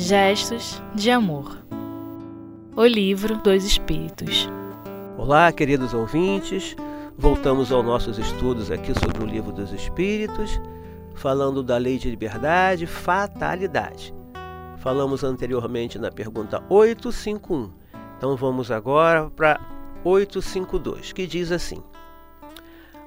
Gestos de Amor O Livro dos Espíritos Olá, queridos ouvintes. Voltamos aos nossos estudos aqui sobre o Livro dos Espíritos, falando da lei de liberdade, fatalidade. Falamos anteriormente na pergunta 851. Então vamos agora para 852, que diz assim: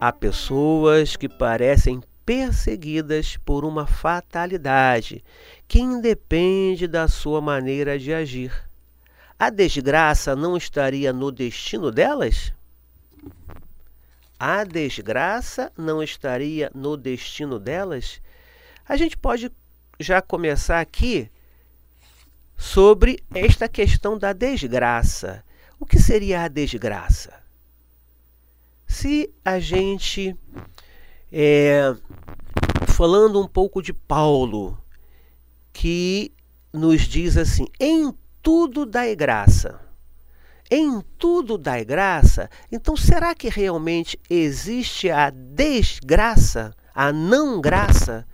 Há pessoas que parecem perseguidas por uma fatalidade que independe da sua maneira de agir. A desgraça não estaria no destino delas? A desgraça não estaria no destino delas? A gente pode já começar aqui sobre esta questão da desgraça. O que seria a desgraça? Se a gente é, falando um pouco de Paulo, que nos diz assim: em tudo dai graça. Em tudo dai graça. Então, será que realmente existe a desgraça, a não graça?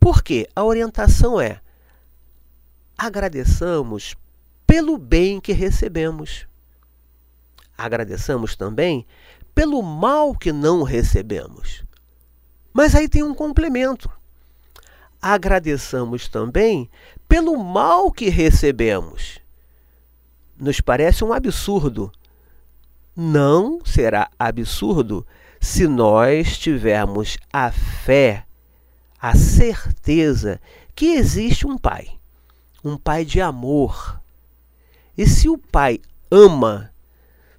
Porque a orientação é: agradeçamos pelo bem que recebemos. Agradeçamos também pelo mal que não recebemos. Mas aí tem um complemento. Agradeçamos também pelo mal que recebemos. Nos parece um absurdo. Não será absurdo se nós tivermos a fé, a certeza que existe um Pai, um Pai de amor. E se o Pai ama,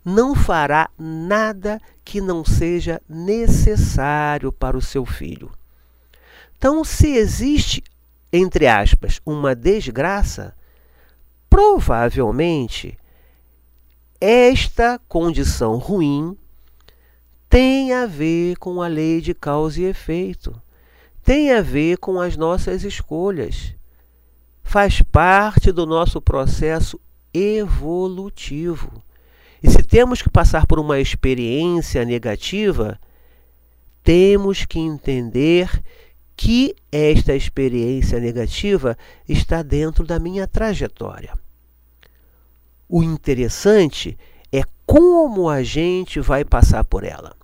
não fará nada que não seja necessário para o seu filho. Então, se existe, entre aspas, uma desgraça, provavelmente esta condição ruim tem a ver com a lei de causa e efeito, tem a ver com as nossas escolhas, faz parte do nosso processo evolutivo. E se temos que passar por uma experiência negativa, temos que entender que esta experiência negativa está dentro da minha trajetória. O interessante é como a gente vai passar por ela.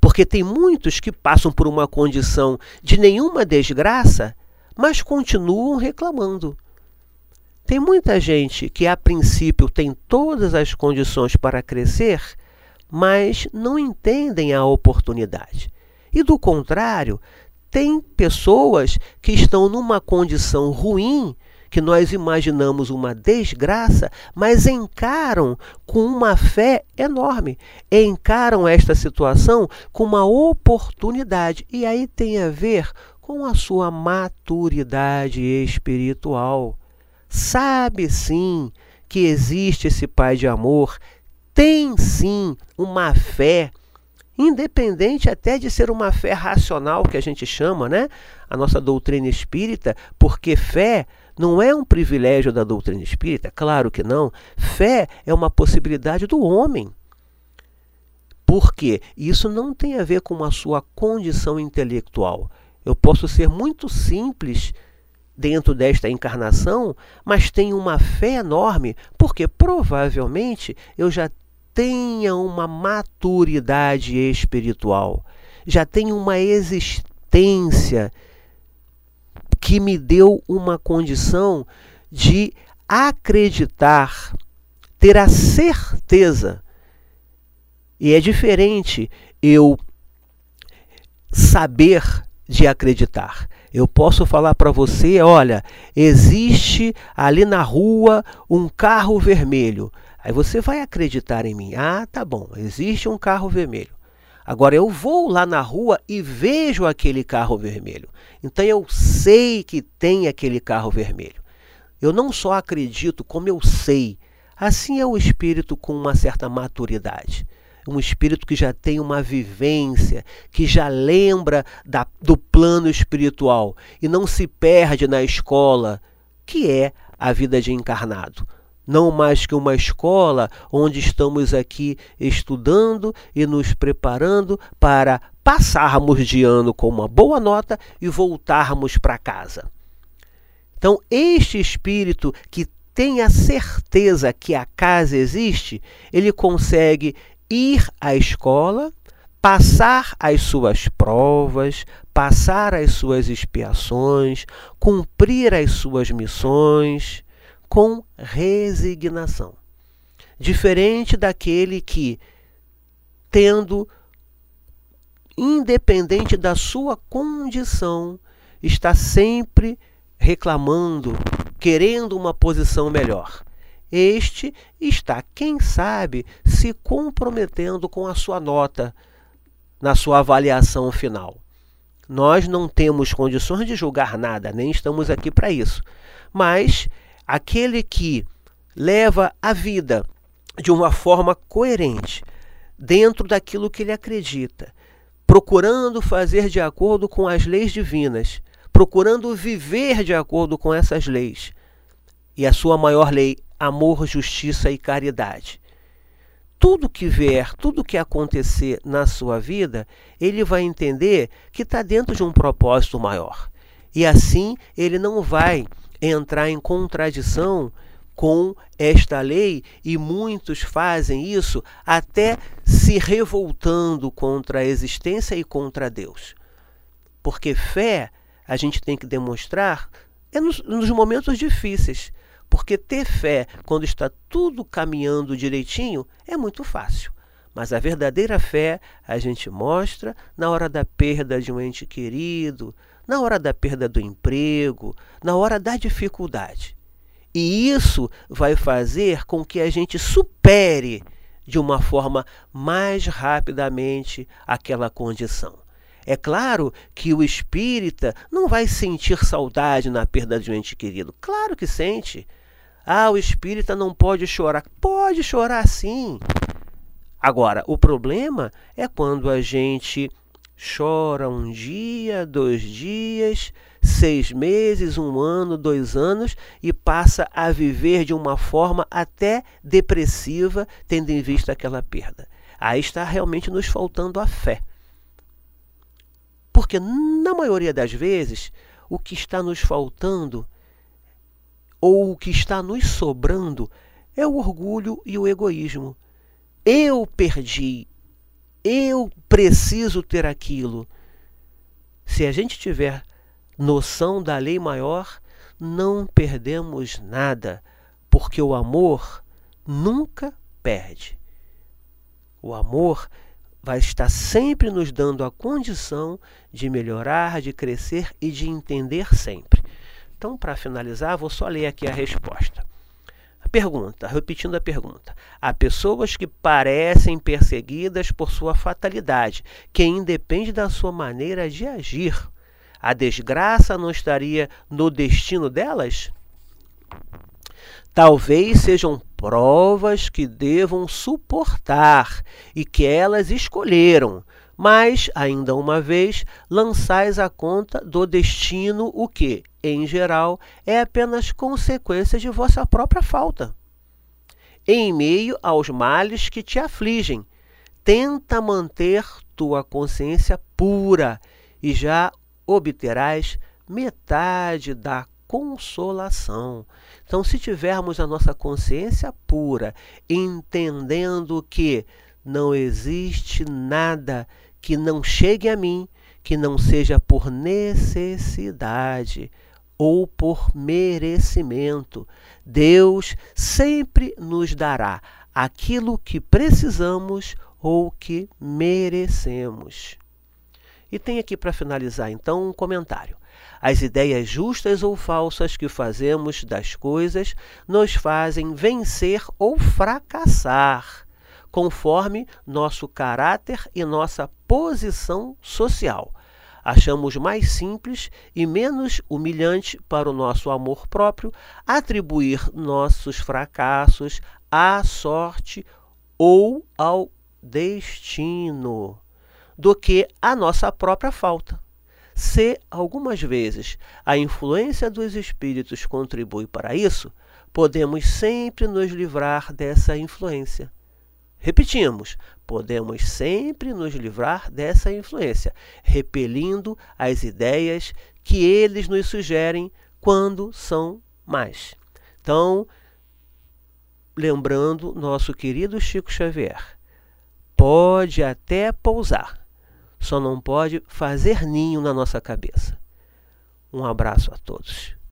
Porque tem muitos que passam por uma condição de nenhuma desgraça, mas continuam reclamando. Tem muita gente que, a princípio, tem todas as condições para crescer, mas não entendem a oportunidade. E, do contrário, tem pessoas que estão numa condição ruim, que nós imaginamos uma desgraça, mas encaram com uma fé enorme, encaram esta situação com uma oportunidade. E aí tem a ver com a sua maturidade espiritual sabe sim que existe esse Pai de amor, tem sim uma fé, independente até de ser uma fé racional que a gente chama, né? A nossa doutrina espírita, porque fé não é um privilégio da doutrina espírita, claro que não. Fé é uma possibilidade do homem. Porque isso não tem a ver com a sua condição intelectual. Eu posso ser muito simples dentro desta encarnação, mas tenho uma fé enorme, porque provavelmente eu já tenha uma maturidade espiritual, já tenho uma existência que me deu uma condição de acreditar, ter a certeza. E é diferente eu saber de acreditar. Eu posso falar para você, olha, existe ali na rua um carro vermelho. Aí você vai acreditar em mim. Ah, tá bom, existe um carro vermelho. Agora eu vou lá na rua e vejo aquele carro vermelho. Então eu sei que tem aquele carro vermelho. Eu não só acredito, como eu sei. Assim é o espírito com uma certa maturidade um espírito que já tem uma vivência, que já lembra da, do plano espiritual e não se perde na escola, que é a vida de encarnado. Não mais que uma escola onde estamos aqui estudando e nos preparando para passarmos de ano com uma boa nota e voltarmos para casa. Então, este espírito que tem a certeza que a casa existe, ele consegue ir à escola, passar as suas provas, passar as suas expiações, cumprir as suas missões com resignação. Diferente daquele que, tendo, independente da sua condição, está sempre reclamando, querendo uma posição melhor. Este está, quem sabe, se comprometendo com a sua nota na sua avaliação final. Nós não temos condições de julgar nada, nem estamos aqui para isso. Mas aquele que leva a vida de uma forma coerente, dentro daquilo que ele acredita, procurando fazer de acordo com as leis divinas, procurando viver de acordo com essas leis. E a sua maior lei, amor, justiça e caridade. Tudo que vier, tudo que acontecer na sua vida, ele vai entender que está dentro de um propósito maior. E assim ele não vai entrar em contradição com esta lei, e muitos fazem isso até se revoltando contra a existência e contra Deus. Porque fé a gente tem que demonstrar é nos, nos momentos difíceis. Porque ter fé quando está tudo caminhando direitinho é muito fácil. Mas a verdadeira fé a gente mostra na hora da perda de um ente querido, na hora da perda do emprego, na hora da dificuldade. E isso vai fazer com que a gente supere de uma forma mais rapidamente aquela condição. É claro que o espírita não vai sentir saudade na perda de um ente querido. Claro que sente. Ah, o espírita não pode chorar. Pode chorar sim. Agora, o problema é quando a gente chora um dia, dois dias, seis meses, um ano, dois anos e passa a viver de uma forma até depressiva, tendo em vista aquela perda. Aí está realmente nos faltando a fé. Porque, na maioria das vezes, o que está nos faltando ou o que está nos sobrando é o orgulho e o egoísmo. Eu perdi, eu preciso ter aquilo. Se a gente tiver noção da lei maior, não perdemos nada, porque o amor nunca perde. O amor vai estar sempre nos dando a condição de melhorar, de crescer e de entender sempre. Então, para finalizar, vou só ler aqui a resposta. Pergunta, repetindo a pergunta. Há pessoas que parecem perseguidas por sua fatalidade, que independe da sua maneira de agir. A desgraça não estaria no destino delas? Talvez sejam provas que devam suportar e que elas escolheram, mas, ainda uma vez, lançais a conta do destino o que, em geral, é apenas consequência de vossa própria falta. Em meio aos males que te afligem, tenta manter tua consciência pura e já obterás metade da consolação. Então, se tivermos a nossa consciência pura, entendendo que não existe nada que não chegue a mim que não seja por necessidade ou por merecimento, Deus sempre nos dará aquilo que precisamos ou que merecemos. E tem aqui para finalizar então um comentário. As ideias justas ou falsas que fazemos das coisas nos fazem vencer ou fracassar, conforme nosso caráter e nossa posição social. Achamos mais simples e menos humilhante para o nosso amor próprio atribuir nossos fracassos à sorte ou ao destino do que à nossa própria falta. Se algumas vezes a influência dos espíritos contribui para isso, podemos sempre nos livrar dessa influência. Repetimos, podemos sempre nos livrar dessa influência, repelindo as ideias que eles nos sugerem quando são más. Então, lembrando nosso querido Chico Xavier, pode até pousar, só não pode fazer ninho na nossa cabeça. Um abraço a todos.